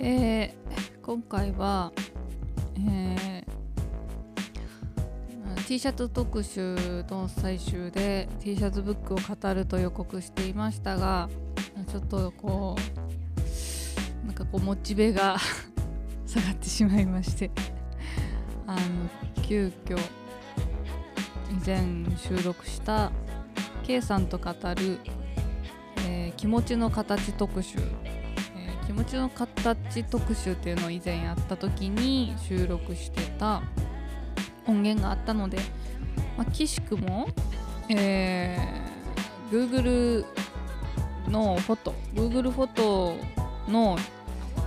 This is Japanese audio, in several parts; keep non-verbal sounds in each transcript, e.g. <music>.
えー今回は、えー T シャツ特集の最終で T シャツブックを語ると予告していましたがちょっとこうなんかこうモチベが <laughs> 下がってしまいましてあの急遽以前収録した K さんと語る、えー気持ちの形特集気持ちの形特集っていうのを以前やった時に収録してた音源があったので、まあ、岸くも、えー Google のフォト Google フォトの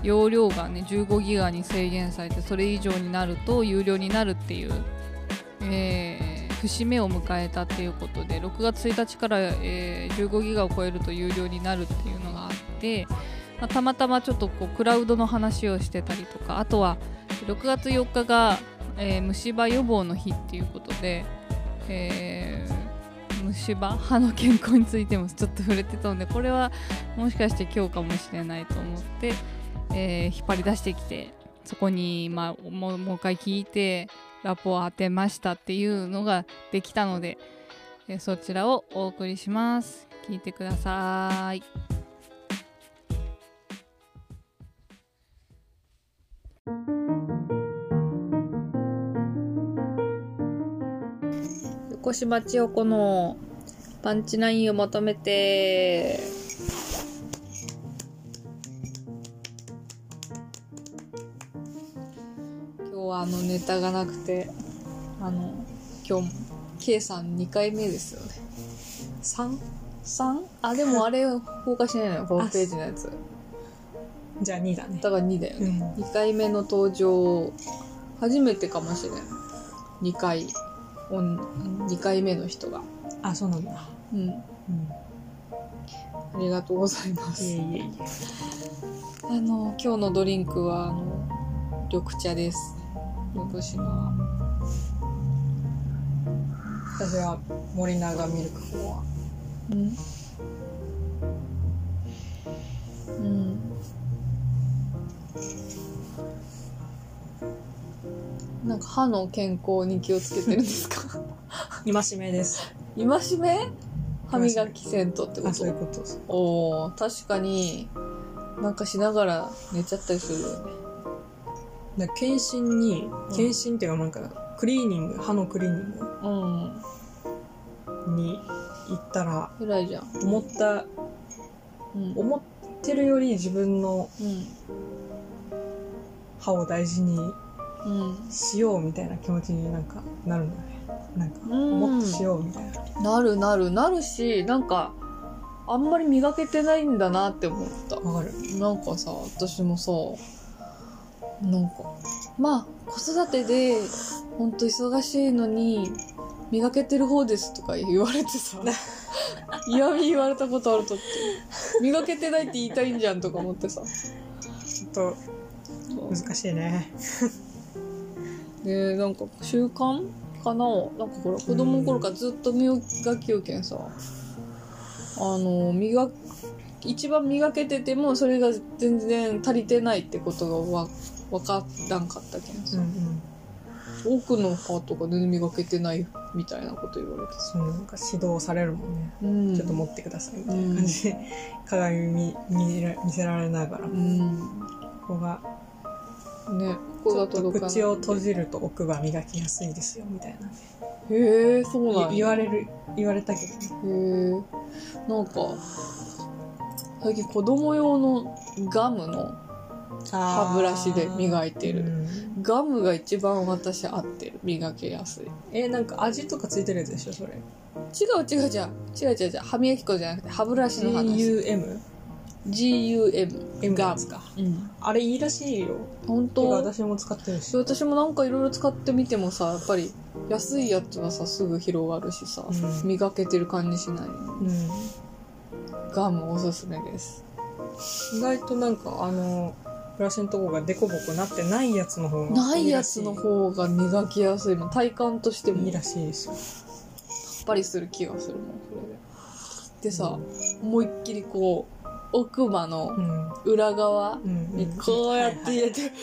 容量がね15ギガに制限されてそれ以上になると有料になるっていう、えー節目を迎えたっていうことで6月1日から、えー15ギガを超えると有料になるっていう、まあたまたまちょっとこうクラウドの話をしてたりとかあとは6月4日が、えー虫歯予防の日っていうことで、えー虫歯歯の健康についてもちょっと触れてたのでこれはもしかして今日かもしれないと思って、えー引っ張り出してきてそこに、まあ、もうもう一回聞いてラポを当てましたっていうのができたので、えそちらをお送りします。聞いてください。横島千代子のパンチナインを求めて今日はあのネタがなくてあの今日 K さん2回目ですよね 3? 3? あでもあれ放課しないのよホームページのやつじゃあ2だね。だから2だよね、う2回目の登場初めてかもしれん。2回おん2回目の人が。あそうなんだ。うん。うん。ありがとうございます。いえいえいあの今日のドリンクはあの緑茶です。横島え私は森永ミルクフォアうん。うんなんか歯の健康に気をつけてるんですか？<laughs> 戒めです。戒め？歯磨きせんとってこあそういうとこと。ですおー確かになんかしながら寝ちゃったりするよね。だから検診にうん。検診っていうかなんかクリーニング歯のクリーニンうん。グに行ったら偉いじゃん。思ったうん。思ってるより自分のうん歯を大事にうん。しようみたいな気持ちになんかなるんだね。なんかうん。もっとしようみたいな。なるなる。なるしなんかあんまり磨けてないんだなって思った。わかる。なんかさ私もさなんかまあ子育てでほんと忙しいのに磨けてる方ですとか言われてさ <laughs> 嫌味言われたことあるとって。磨けてないって言いたいんじゃんとか思ってさ。ちょっと難しいね。でなんか習慣かな？なんかほら子供の頃からずっと磨きをけんさ。あの磨一番磨けててもそれが全然足りてないってことがわ分からんかったけんさ、うんうん。奥の歯とか全然磨けてないみたいなこと言われてさ、そうなんか指導されるもんね。うん。ちょっと持ってくださいみたいな感じで、鏡見見ら見せられながら、うん。ここがねここが届かない。口を閉じると奥歯磨きやすいですよみたいな。へえそうなんや言われる言われたけどね。へえ。なんか最近子供用のガムの歯ブラシで磨いてる。うんガムが一番私合ってる。磨きやすい。えなんか味とかついてるやつでしょそれ。違う違う違う。違う違う。違う歯磨き粉じゃなくて歯ブラシの話。GUM GUM M ガムかうん。あれいいらしいよ。本当？私も使ってるし、私もなんかいろいろ使ってみてもさやっぱり安いやつはさすぐ広がるしさ、うん。磨けてる感じしない。うん、ガムおすすめです。意外となんかあのブラシのとこがデコボコなってないやつの方がないやつの方が磨きやすい。体感としてもいいやらしいですよ。っぱりする気がするもんそれで。でさ、思いっきりこう奥歯のうん。裏側こうやって入れて、はいこ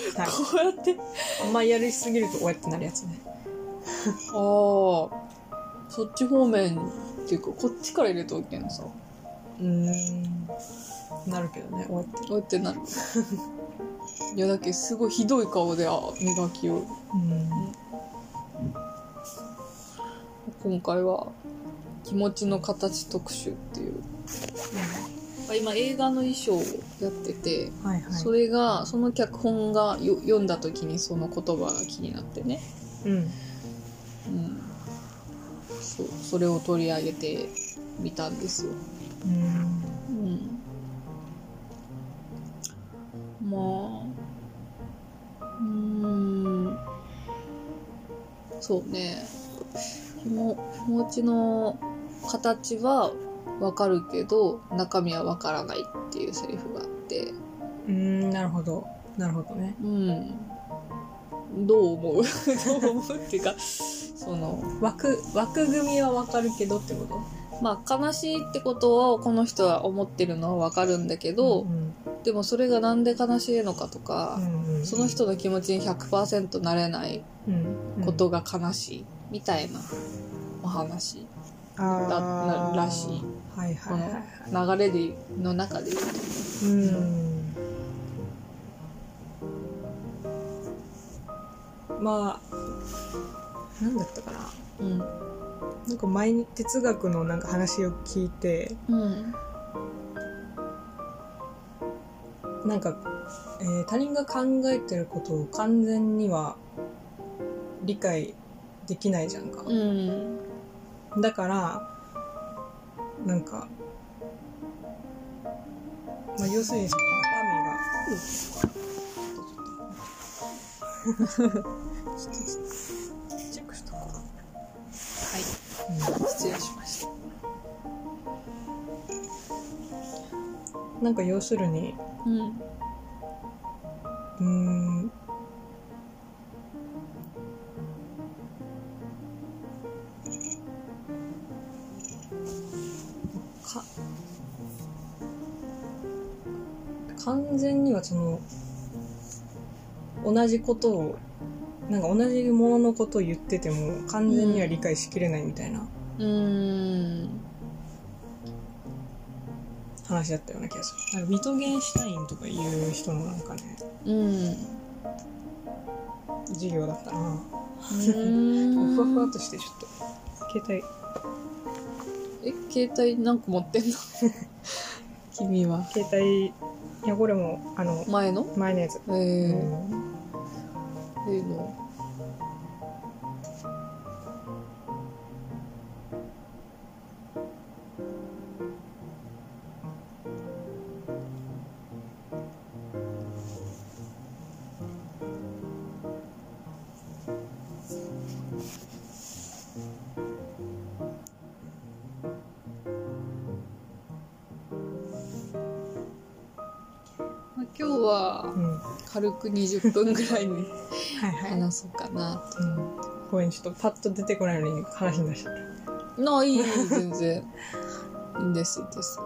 うやって。あんまやりすぎるとこうやってなるやつね。<laughs> ああそっち方面っていうかこっちから入れとおけんさ。うん。なるけどね。こうやって。こうやってなる。いやだけどすごいひどい顔であ磨きを。うん。今回は気持ちの形特集っていう今映画の衣装をやってて、はいはい。それがその脚本がよ読んだ時にその言葉が気になってね、うん。うん、そうそれを取り上げてみたんですよ、うん。うん、まあうーん。そうね。気も気持ちの形はわかるけど中身はわからないっていうセリフがあって。うんなるほど。なるほどね。うん。どう思う？<laughs> どう思うっていうかその枠枠組みはわかるけどってこと？まあ悲しいってことをこの人は思ってるのはわかるんだけど、んでもそれがなんで悲しいのかとか、うんうんその人の気持ちに100%なれないうんことが悲しいみたいなお話だならしいはいこはい。はいはい。の流れでの中で。言うとうん。まあなんだったかな。うん。なんか前に哲学のなんか話を聞いてうんなんか、えー他人が考えてることを完全には理解できないじゃんか、うん。だからなんか、まあ、要するにその中身がチェックしとこはい。失礼しましたう。なんか要するにうん。うーん完全にはその同じことをなんか同じもののことを言ってても完全には理解しきれないみたいなうん。話だったような気がする。なんかビトゲンシュタインとかいう人のなんかねうん授業だったな。うん。ふわふわっとしてちょっと携帯。え携帯何個持ってんの？<laughs> 君は。携帯いやこれもあの前の？前のやつ、えー、うん。ええの軽く20分ぐらいに話そうかなうん、ごめんちょっとパッと出てこないのに話に出しちゃった、なあいい全然。いいんですです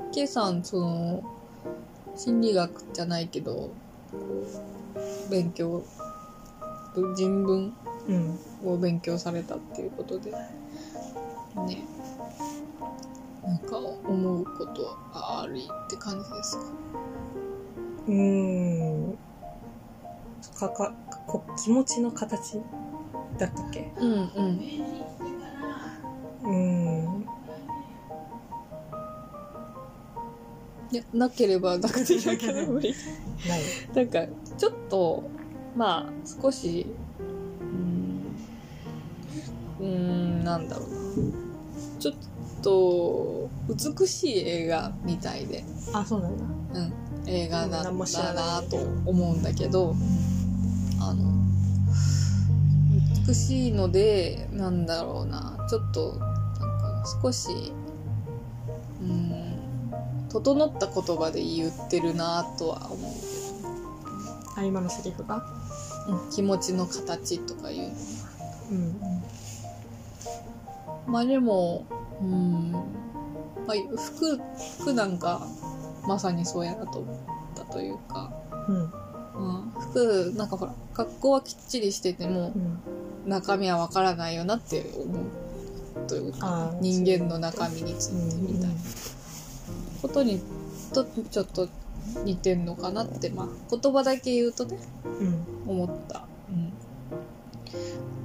うん、K さんその心理学じゃないけど勉強人文うんを勉強されたっていうことでね。なんか思うことありって感じですか？うーんかかこ気持ちの形だったっけ？うんうん。うーん。いやなければなくていいだけど無理ない。なんかちょっとまあ少しうーんうーんなんだろうな。ちょっと美しい映画みたいで、あそうなんだ。うん、映画だ何も知らだなと思うんだけど美しいのでなんだろうな。ちょっとなんか少しうん整った言葉で言ってるなとは思うけあ今のセリフが？ど、うん、気持ちの形とかいううんまあでもうんまあ、服服なんかまさにそうやなと思ったというか、うん。うん、服なんかほら格好はきっちりしててもうん中身はわからないよなって思う。というか人間の中身についてみたいな。ことにとちょっと似てんのかなって、まあ、言葉だけ言うとねうん。思った。うん、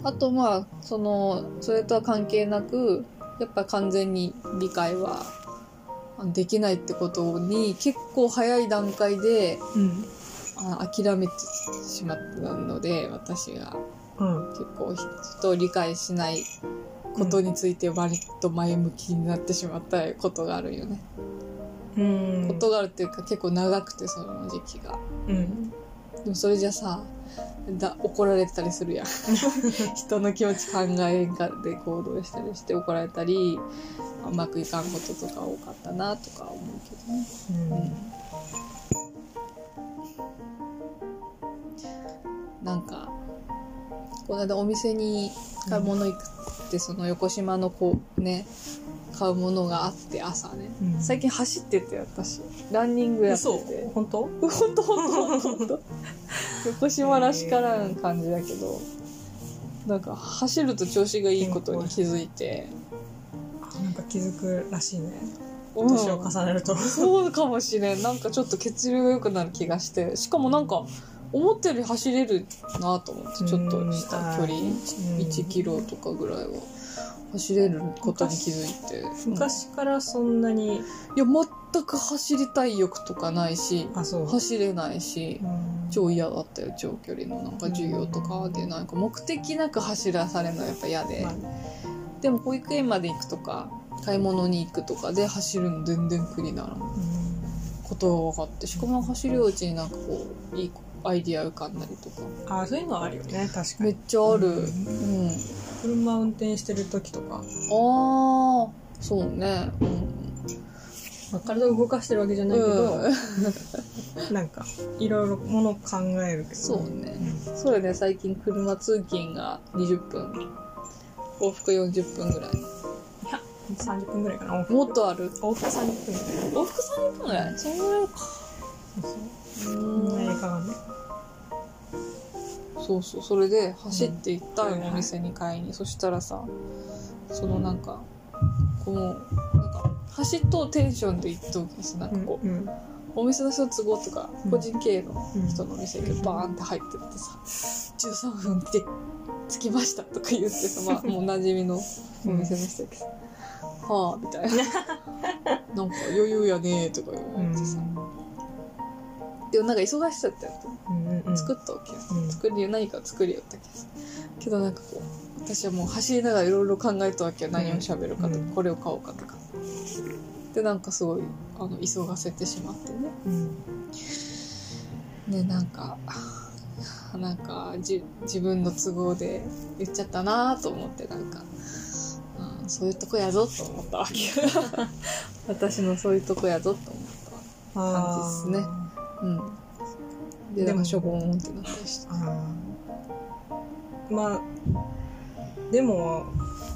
あとまあそのそれとは関係なくやっぱ完全に理解はあできないってことに結構早い段階でうん。あ諦めてしまったので私がうん。結構人を理解しないことについて割と前向きになってしまったことがあるよね。うん。ことがあるっていうか結構長くてその時期が。うん。でもそれじゃさだ怒られたりするやん。<laughs> 人の気持ち考えんかで行動したりして怒られたりうまくいかんこととか多かったなとか思うけどね、うん、なんかこの間お店に買い物行くってその横島のこうね買うものがあって朝ね、うん。最近走ってて私ランニングやって嘘？て本当？ほんとほんとほんとほんと。横島らしからん感じだけど、なんか走ると調子がいいことに気づいて、あなんか気づくらしいね。うん。年を重ねると。そうかもしれん。なんかちょっと血流が良くなる気がして、しかもなんか、思ったより走れるなと思って、ちょっとした距離、1キロとかぐらいは走れることに気づいて。昔からそんなに。いや、全く走りたい欲とかないし、走れないし、うん。超嫌だったよ長距離の。なんか授業とかでなんか目的なく走らされるのやっぱ嫌で、まあでも保育園まで行くとか買い物に行くとかで走るの全然苦にならん。ことが分かってしかも走るうちになんかこういいアイディア浮かんだりとか。あそういうのはあるよね。確かめっにちゃある。ううん。ん、車運転してる時とか、ああそうね。うん。まあ、体を動かしてるわけじゃないけど、うん。<laughs> なんかいろいろものを考えるけど、そうね。それで最近車通勤が20分。往復40分ぐらい。いや30分ぐらいかな。もっとある？往復30分ぐらい。往復30分ぐらい？そんぐらいかそんな映画がねそう。そうそれで走って行ったうんよ、お店に買いに。そしたらさそのなんかこうなんか走っとうテンションで行っとうけどさなんかこう、うんお店の人の都合とかうん。個人経営のうん人のお店がバーンって入ってってさ13分で着きましたとか言ってさ、<laughs> まあ、もう馴染みのお店の人やけどさ「はあ」みたいな「<laughs> なんか余裕やね」とか言われてさ、でもなんか忙しさってやったうんうんうん。作ったわけよ、うん。作り何か作りよった。けどなんかこう私はもう走りながらいろいろ考えたわけよ。何を喋るかとか、うん。これを買おうかとか。でなんかすごいあの急がせてしまってね。うん。でなんかなんかじ自分の都合で言っちゃったなと思ってなんか、うん、そういうとこやぞと思ったわけよ。<laughs> 私のそういうとこやぞと思ったわ感じですねうん。ででもしょぼーんってなったりして。まあでも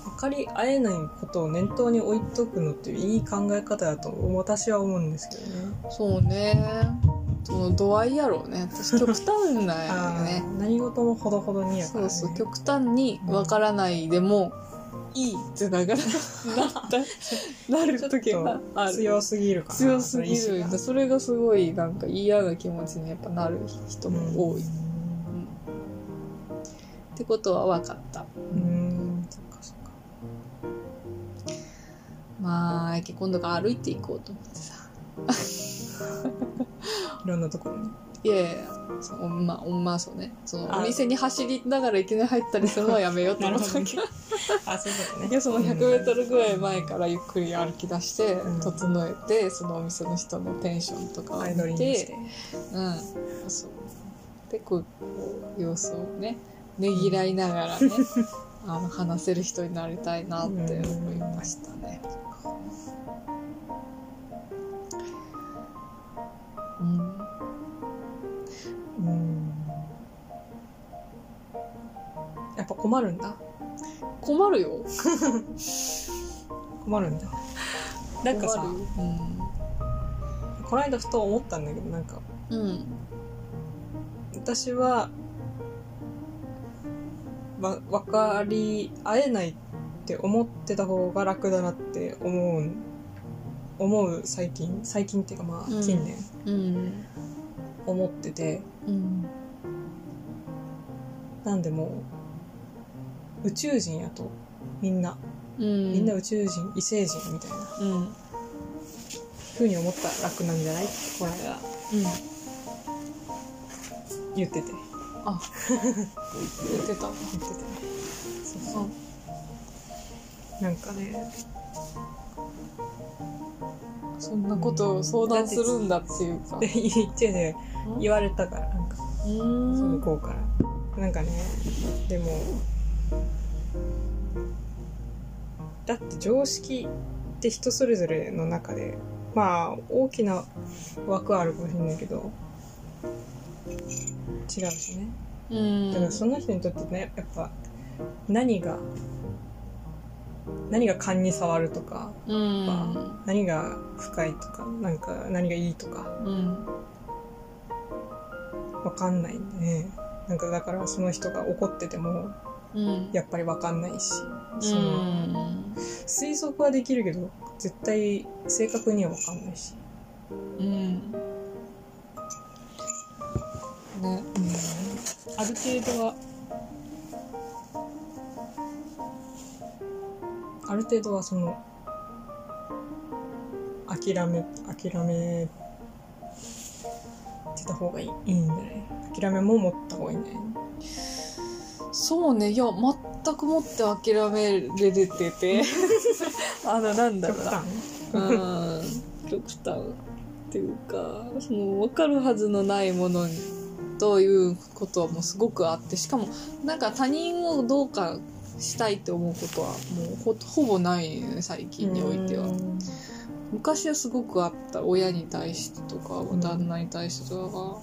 分かり合えないことを念頭に置いとくのっていい考え方だと私は思うんですけどね。そうね。その度合いやろうね。私極端なんよ <laughs> あねー何事もほどほどにやから、ね。そうそう極端にわからないでもいいってながらなったなる時がある強すぎるかな。強すぎるそれがすごいなんか嫌な気持ちにやっぱなる人も多い、うんってことは分かったうん。うんそっかそっか。まあ今度から歩いていこうと思ってさ <laughs> いろんなところに。いやいやそのまあまあそうね。そのあお店に走りながらいきなり入ったりするのはやめようと思ったわけあ、そういうことね。いやその 100m ぐらい前からゆっくり歩き出して、うん。整えてそのお店の人のテンションとかを見てて。うんそう。でこうこう様子をねねぎらいながらねあの話せる人になりたいなって思いましたね。<laughs> っぱ困るんだ。困るよ。<laughs> 困るんだ。なんかさ困るこの間ふと思ったんだけどなんか。うん。うん私はわ分かり合えないって思ってた方が楽だなって思う思う最近。最近っていうかまあうん。近年。うん。思ってて、うん。なんでもう宇宙人やと。みんな。うん。みんな宇宙人異星人みたいな。うん。ふうに思ったら楽なんじゃない？ってこの間。うん。言ってて。あ。<laughs> 言ってた。言っててそうそう。なんかね。そんなことを相談するんだっていうか。で言ってて言われたからなんか。うそのこうから。なんかね。でもだって常識って人それぞれの中でまあ大きな枠はあるかもしれないけど違うしね。うん。だからその人にとってねやっぱ何が何が勘に触るとかうん。何が深いとかなんか何がいいとかうん。わかんないんでね。なんかだからその人が怒っててもうん。やっぱりわかんないしうそのん推測はできるけど絶対正確にはわかんないし、うん。ねある程度は。ある程度はその諦め諦めてた方がいいいいんじゃない諦めも持った方がいいんじゃないそうね。いや全くもって諦めれてて。<laughs> あのなんだろ極うな。端。<laughs> うん。極端っていうかその分かるはずのないものということはもうすごくあってしかもなんか他人をどうかしたいって思うことはもうほほぼないよね最近においては。うん。昔はすごくあった。親に対してとかん旦那に対してとかが、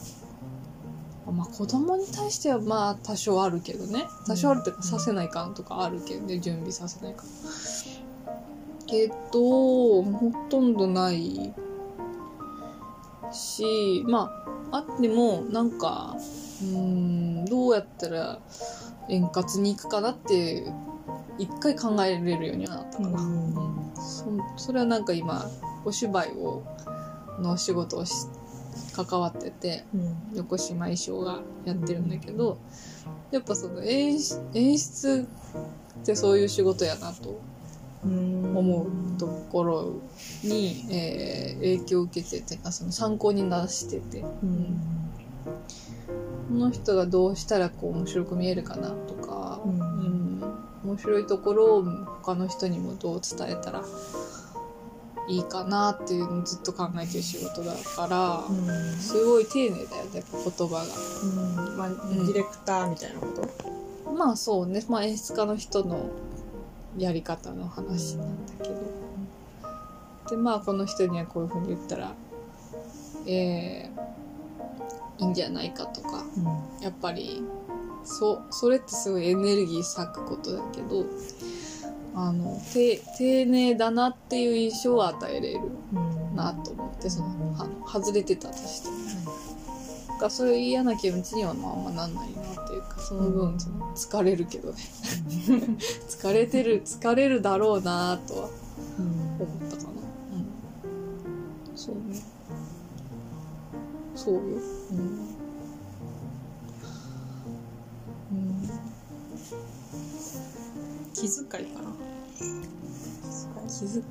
まあ子供に対してはまあ多少あるけどね。多少あるっていうかうんさせないかんとかあるけどね。準備させないかんけどほとんどないしまああってもなんかうーんどうやったら円滑にいくかなって一回考えれるようにはなったかな、うん。そそれはなんか今お芝居をの仕事をし関わっててうん。横島衣装がやってるんだけどやっぱその演出演出ってそういう仕事やなとうん。思うところに、えー影響を受けててあその参考になしてて。うん。この人がどうしたらこう面白く見えるかなとか、うん。うん。面白いところを他の人にもどう伝えたらいいかなっていうのをずっと考えてる仕事だから、うん。すごい丁寧だよねやっぱ言葉が。うん。まあ、ん。ディレクターみたいなこと？まあそうね、まあ、演出家の人のやり方の話なんだけど。でまあこの人にはこういうふうに言ったらえー、いいんじゃないかとかやっぱりそそれってすごいエネルギー割くことだけどあのて丁寧だなっていう印象を与えれるうんなと思ってそのあの外れてたとして。も。そういう嫌な気持ちにはまああんまなんないなっていうかその分その疲れるけどね。<laughs> 疲れてる疲れるだろうなとはうん。思ったかな。うん。そうね。そうよ。うん、うん、気遣いかな気遣い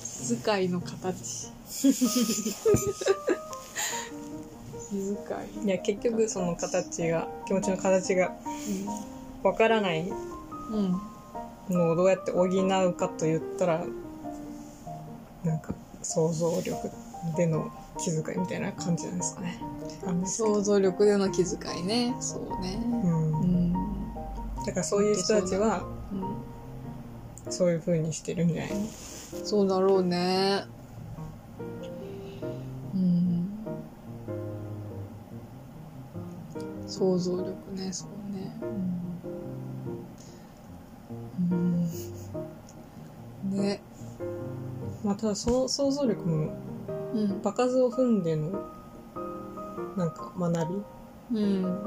気遣いの形。気遣い。いや結局その形が気持ちの形がわからないのをどうやって補うかと言ったらなんか想像力での気遣いみたいな感じなんですかね。想像力での気遣いね。そうね。うん。うん、だからそういう人たちはうん、そういう風にしてるんじゃないの？そうだろうね。うん。想像力ねそうね。うん、うん、ね。まあただそ想像力もうん。場数を踏んでのなんか学び？うん。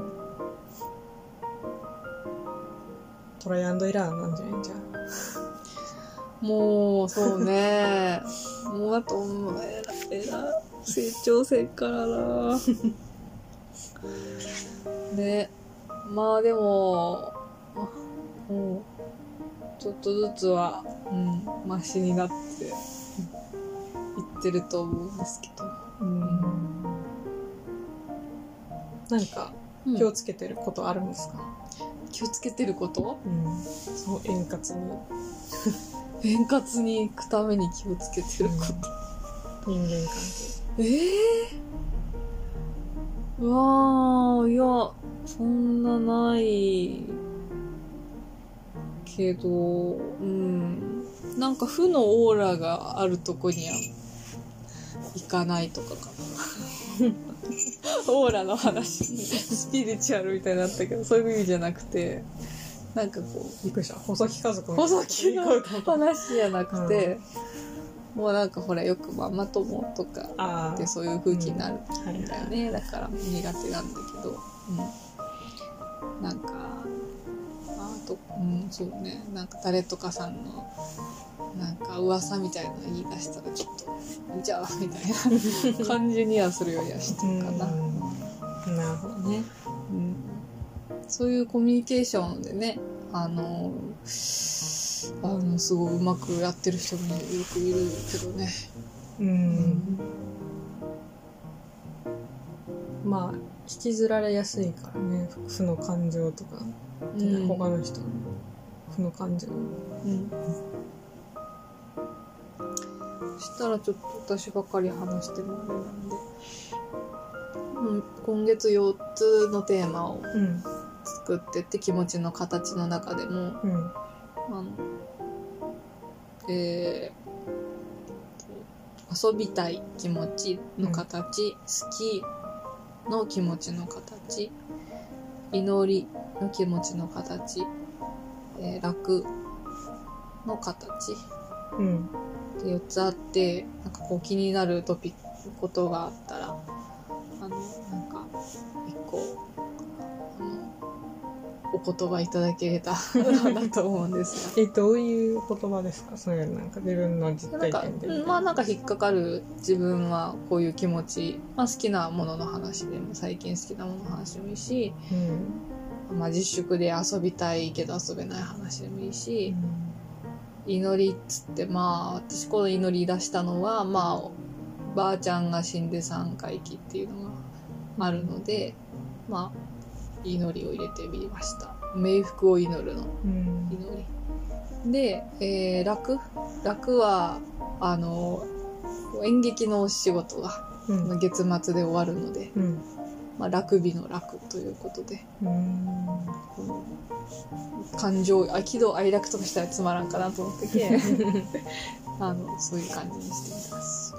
トライアンドエラーなんじゃない？じゃんもうそうね。<laughs> もうあともうえらえら成長せんからな。<laughs> ね。まあでもあもうちょっとずつはうんマシになっていってると思うんですけど。うん。なんかうん。気をつけてることあるんですか、気をつけてること？うん、そう円滑に <laughs> 円滑に行くために気をつけてること、人間関ええうわー、いや、そんなないけど、うん。なんか負のオーラがあるとこには行かないとかかな。<laughs> オーラの話、スピリチュアルみたいになったけど、そういう意味じゃなくて、なんかこう、係びっくりした。細木家族細木の話じゃなくて、もうなんかほらよくママ友とかあでそういう風気になるん。だよね、だから苦手なんだけど、うん、なんかあとうんそうね。なんか誰とかさんのなんか噂みたいなの言い出したらちょっと「じゃあ」みたいな感じにはするようにはしてるかな、うん。なるほどね。うんそういうコミュニケーションでねあのあのすごいうまくやってる人もよくいるけどね、うん、まあ引きずられやすいからね負の感情とか、うん。他の人の負の感情。うん。そしたらちょっと私ばかり話してもあれなんで、うん、今月4つのテーマをうん作ってって気持ちの形の中でもうんあのえー遊びたい気持ちの形、好きの気持ちの形祈りの気持ちの形、えー楽の形うん。で4つあってなんかこう気になるトピックことがあったら言葉いただけれたらなと思うんですがえどういう言葉ですか？そういうなんか自分の実体験でうんまあなんか引っかかる自分はこういう気持ち、まあ、好きなものの話でも最近好きなものの話でもいいし、うん。まあ、自粛で遊びたいけど遊べない話でもいいし、祈りっつってまあ私この祈り出したのはまあばあちゃんが死んで3回忌っていうのがあるのでまあ祈りを入れてみました。冥福を祈るの。うん。祈り。で、えー楽？楽はあの演劇のお仕事が月末で終わるので、うん。まあ、楽日の楽ということでうん。この感情あ喜怒哀楽とかしたらつまらんかなと思ってけ <laughs> あのそういう感じにしてみます。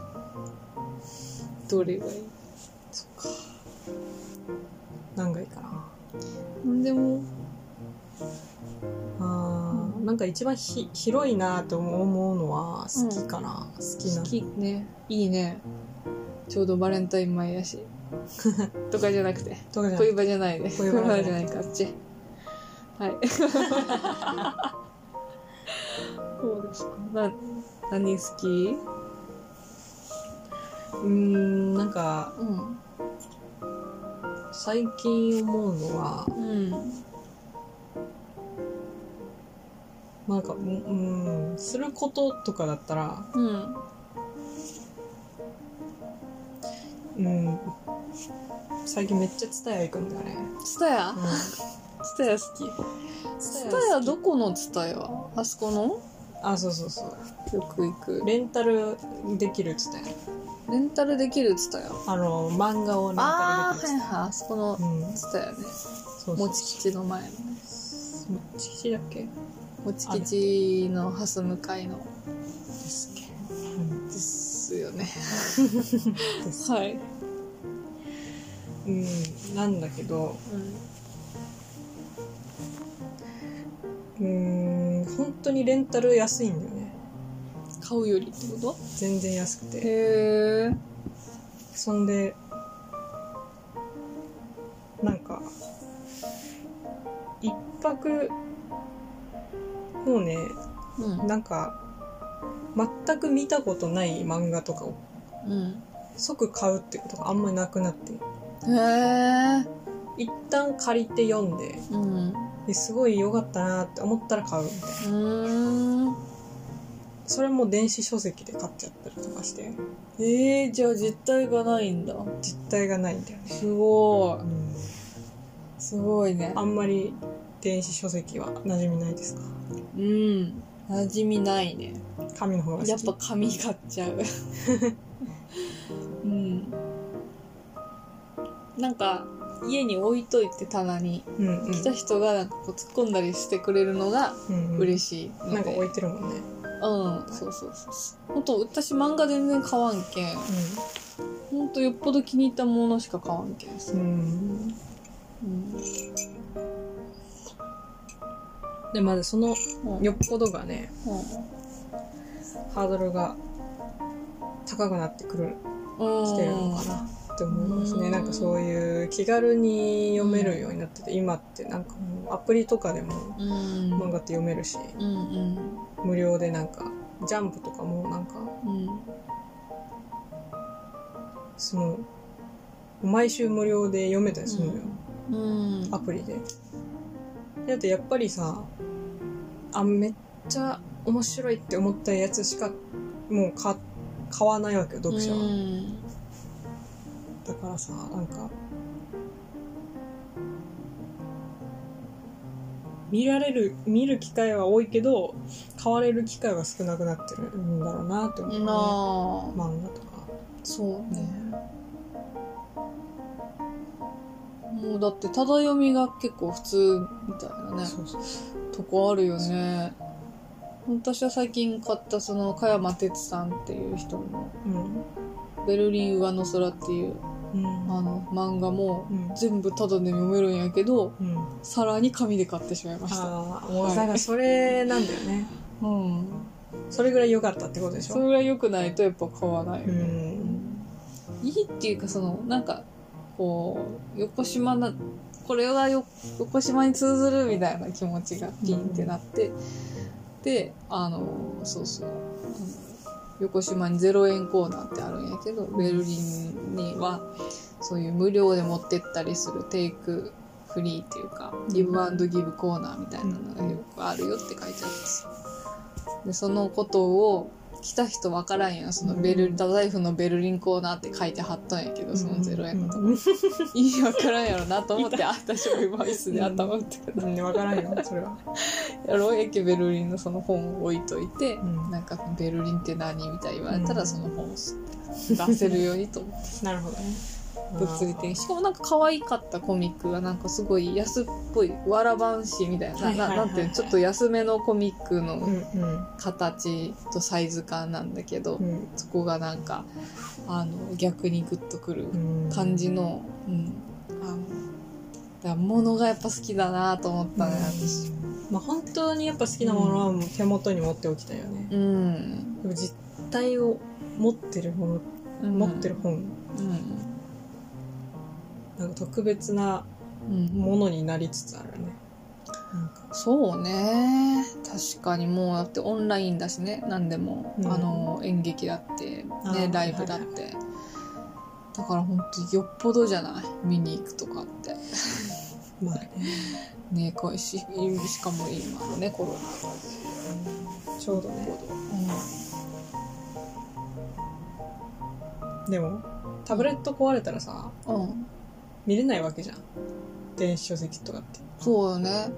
どれがいい？そっか。何がいいかななんでもあーなんか一番ひ広いなと思うのは好きかな、好きな。好きね。いいね。ちょうどバレンタイン前やし。<laughs> とかじゃなくて。恋バじゃないね。恋バナじゃない。かあっち。はい。そうですか。な何好き？うーんなんかうん最近思うのはうんなんかうんうんすることとかだったらうんうん最近めっちゃツタヤ行くんだよね、ツタヤ？うん、ツタヤ好き。ツタヤどこのツタヤ？あそこの？あそうそうそう。よく行く。レンタルできるツタヤレンタルできるツタヤあの漫画をレンタルできるはいはい。あそこのツタヤうん。ツタヤね。そうそう吉の前の。ねもち吉だっけ？もち吉のハス向かいの。ですっけ、うんですよね。です。はい、うんなんだけど。うーん本当にレンタル安いんだよね買うよりってこ全然安くとて。へえ。そんでなんか一泊もうねうん。なんか全く見たことない漫画とかをうん。即買うってことがあんまりなくなって。へえ。一旦借りて読んでうん。ですごい良かったなって思ったら買うみたいな。うーんそれも電子書籍で買っちゃったりとかして。えー、じゃあ実体がないんだ。実体がないんだよね、すごい。うん、すごいね。あんまり電子書籍は馴染みないですか？うん。馴染みないね。紙の方が好き？やっぱ紙買っちゃう。<laughs> うん。なんか家に置いといて棚にうんうん。来た人がなんかこう突っ込んだりしてくれるのがうんうん。嬉しいので、なんか置いてるもんねうん。そうそうそうそうほんと私漫画全然買わんけん。ほんとよっぽど気に入ったものしか買わんけんさうん、うん、うん。でまだそのうん。よっぽどがねハードルが高くなってくるうん。きてるのかなって思いますね。うん。なんかそういう気軽に読めるようになってて今ってなんかもうアプリとかでもうん。漫画って読めるし無料でなんかジャンプとかもなんかうん。その毎週無料で読めたりするのよ、うん。アプリで。だってやっぱりさあめっちゃ面白いって思ったやつしかもう買買わないわけよ読者は、うんだからさなんか見られる見る機会は多いけど買われる機会は少なくなってるんだろうなって思う、ね、漫画とか。そうね。もうだってただ読みが結構普通みたいなね。とこあるよね。私は最近買ったその加山哲さんっていう人のうん「ベルリン上の空」っていううん。あの漫画もうん。全部タダで読めるんやけどうん。さらに紙で買ってしまいました。ああもうはい。だからそれなんだよね、うん。それぐらい良かったってことでしょ？それぐらい良くないとやっぱ買わないようね、ん。いいっていうかそのなんかこう横島なこれはよ横島に通ずるみたいな気持ちがピンってなって、であのそうそう横島に0円コーナーってあるんやけどベルリンにはそういう無料で持ってったりするテイクフリーっていうかギブアンドギブコーナーみたいなのがよくあるよって書いてあるんです。よでそのことを来た人わからんやん。そのベル太宰府のベルリンコーナーって書いて貼ったんやけどその0円のとこ。うん。意味わからんやろなと思ってあ私も今椅子で頭打ってくるうん分からんよそれは。やろうやけベルリンのその本を置いといて、うん。なんかベルリンって何みたいに言われたらうん。その本を出せるようにと思って。<laughs> なるほどね物理的に。しかもなんか可愛かったコミックがなんかすごい安っぽいわらばんしみたいな,、はいはいはい。はいななんていうの？ちょっと安めのコミックのうんうん。形とサイズ感なんだけど、うん。そこがなんかあの逆にグッとくるうん。感じの、うん、あのだから物がやっぱ好きだなと思ったね私。まあ本当にやっぱ好きなものはもう手元に持っておきたいよね、うん、でも実体を持ってるもの、うん、持ってる本。うんなんか特別なうん。ものになりつつあるね。なんか。そうね。確かにもうだってオンラインだしね。何でも、うん。あの演劇だって。ねライブだって、だから本当よっぽどじゃない？見に行くとかって。<laughs> まあね。ねこうししかも今のねコロちょうどね。ナほでもタブレット壊れたらさどうん見れないわけじゃん。電子書籍とかって。そうよね。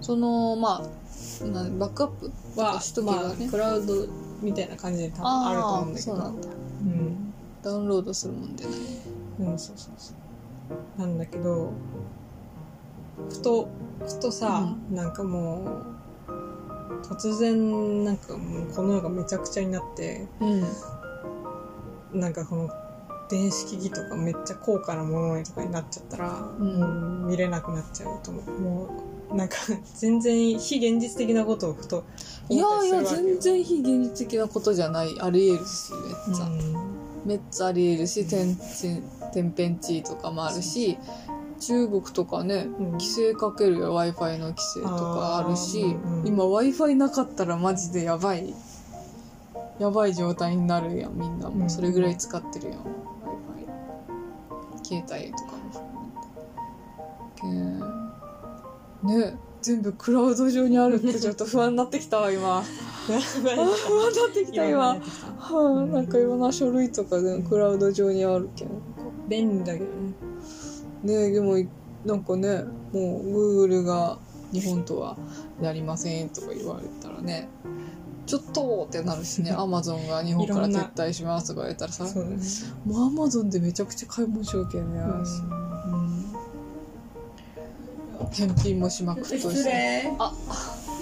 そのまあなんバックアップはしとけばね。まあクラウドみたいな感じで多分あると思うんだけど。そうなんだ。うん。ダウンロードするもんでね。うんそうそうそう。なんだけどふとふとさ、なんかもう突然なんかもうこの世がめちゃくちゃになってうん。なんかこの電子機器とかめっちゃ高価なものにとかになっちゃったら、うん。もう見れなくなっちゃうと思う。もうなんか全然非現実的なことをふといやいや全然非現実的なことじゃない。ありえるしめっちゃ、めっちゃありえるし天天天変地異とかもあるし中国とかねうん。規制かけるよ w i f i の規制とかあるしうんうん。今 w i f i なかったらマジでやばい。やばい状態になるやんみんな。もうそれぐらい使ってるやん携帯とかも含めてけんね。全部クラウド上にあるってちょっと不安になってきたわ今。<laughs> 不安になってきた今はあ、なんかいろんな書類とかでクラウド上にあるけん。便利だけどね。ねでもなんかねもう Google が日本とはやりませんとか言われたらねちょっとってなるしね。<laughs> Amazon が日本から撤退しますとか言ったらさ。そうだね。もう Amazon でめちゃくちゃ買い物しようけん。ね、うん。返品もしまくっとるし失礼。あ。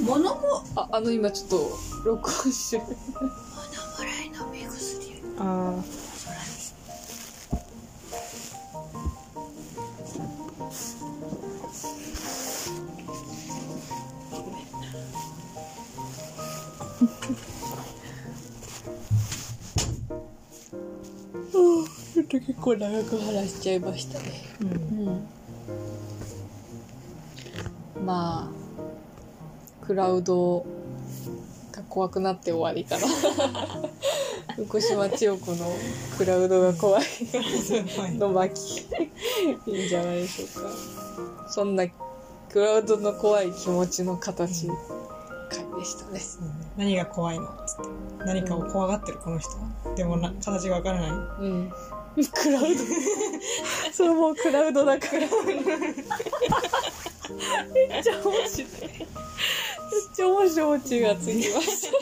物も？ああの今ちょっと録音してる。もらいの目薬あち構長く話しちゃいましたね。ーうん。うんまあクラウドが怖くなって終わりかな。<laughs> 福島千代子のクラウドが怖い。の巻。いいんじゃないでしょうか。そんなクラウドの怖い気持ちの形回でしたね。そうね何が怖いの？つって。何かを怖がってるこの人は。でもな形がわからない。うんクラウド。<laughs> それもうクラウドだから。めっちゃ面白い。めっちゃ面白いオチがつきました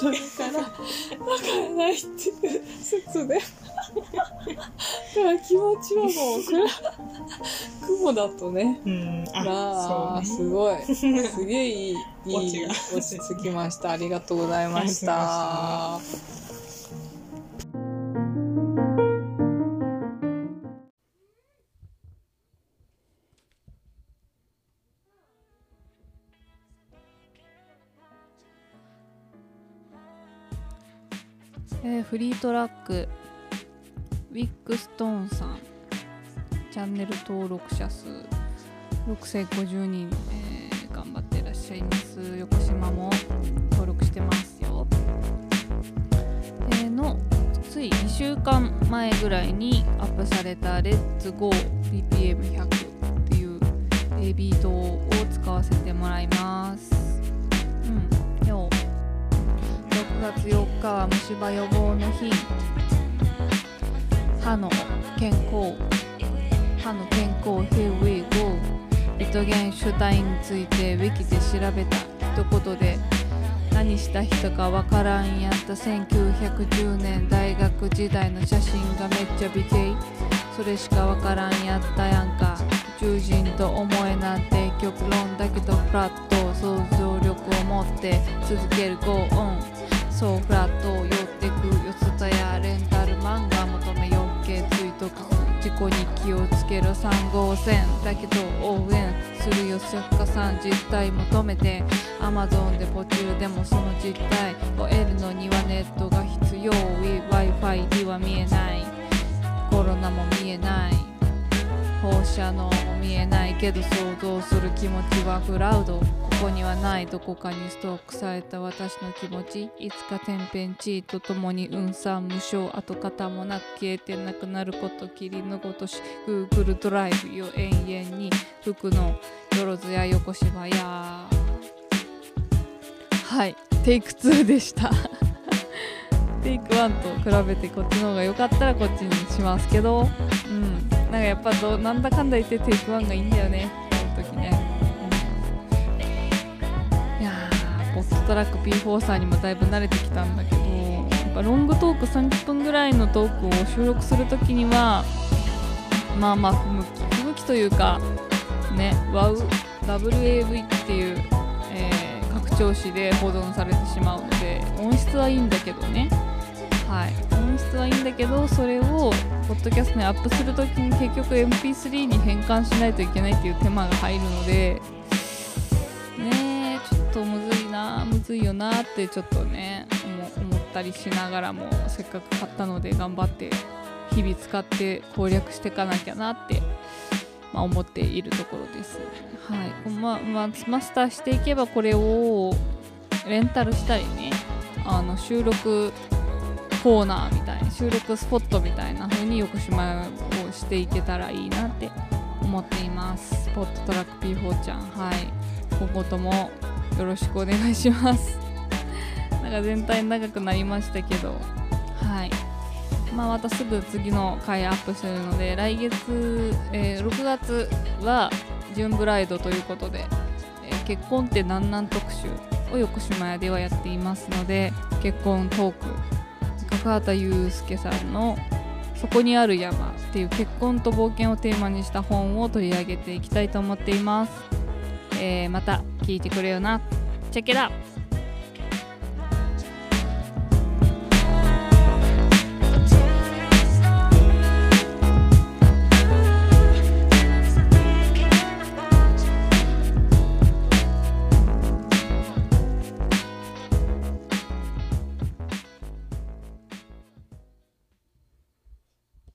ドだからわからないっていう説でだから気持ちはもうクラ雲だとねうんあ、あそうねすごい。すげえいい、いい落ち着きました。ありがとうございました。えーフリートラックウィックストーンさんチャンネル登録者数6050人、えー頑張ってらっしゃいます。横島も登録してますよ、えーのつい2週間前ぐらいにアップされた「 Let's Go BPM100」っていう、えービートを使わせてもらいます。うん。よう6月4日は虫歯予防の日。歯の健康歯の健康 Here we go リトゲンシュタインについてウィキで調べた。一言で何した人かわからんやった。1910年大学時代の写真がめっちゃ美形。それしかわからんやったやんか。宇宙人と思えなんて極論だけどフラット想像力を持って続ける。Go on そうフラットを寄ってく四つ田やレンタル漫画求めよっけついとく事故に気をつけろ3号線だけど応援するよ作家さん実態求めて Amazon で募集でもその実態を得るのにはネットが必要。Wi-Fi には見えない。コロナも見えない。放射能も見えないけど想像する気持ちはクラウド。ここにはないどこかにストックされた私の気持ち。いつか天変地異とともに運算無償跡形もなく消えてなくなること霧のごとし Google ドライブよ永遠に服のよろずや横芝や。はい。テイク2でした。<laughs> テイク1と比べてこっちの方が良かったらこっちにしますけど。うん。なんかやっぱどなんだかんだ言ってテイク1がいいんだよね。この時ね、いやーポットトラック P4 さんにもだいぶ慣れてきたんだけどやっぱロングトーク30分ぐらいのトークを収録する時にはまあまあ不向き不向きというかね WAV っていう、えー拡張子で保存されてしまうので音質はいいんだけどね。はい。はいいんだけどそれをポッドキャストにアップするときに結局 MP3 に変換しないといけないっていう手間が入るのでねちょっとむずいなむずいよなってちょっとね思ったりしながらもせっかく買ったので頑張って日々使って攻略していかなきゃなって、まあ、思っているところです。はいまあまあ、マスターしていけばこれをレンタルしたりねあの収録コーナーみたいな収録スポットみたいな風に横島をしていけたらいいなって思っています。スポットトラック P4 ちゃんはい。今後ともよろしくお願いします。<laughs> なんか全体長くなりましたけど。はい。まあまたすぐ次の回アップするので来月、えー6月はジュンブライドということで、えー結婚ってなんなん特集を横島屋ではやっていますので結婚トーク高畑雄介さんの「そこにある山」っていう結婚と冒険をテーマにした本を取り上げていきたいと思っています、えーまた聞いてくれよな。チェッケラ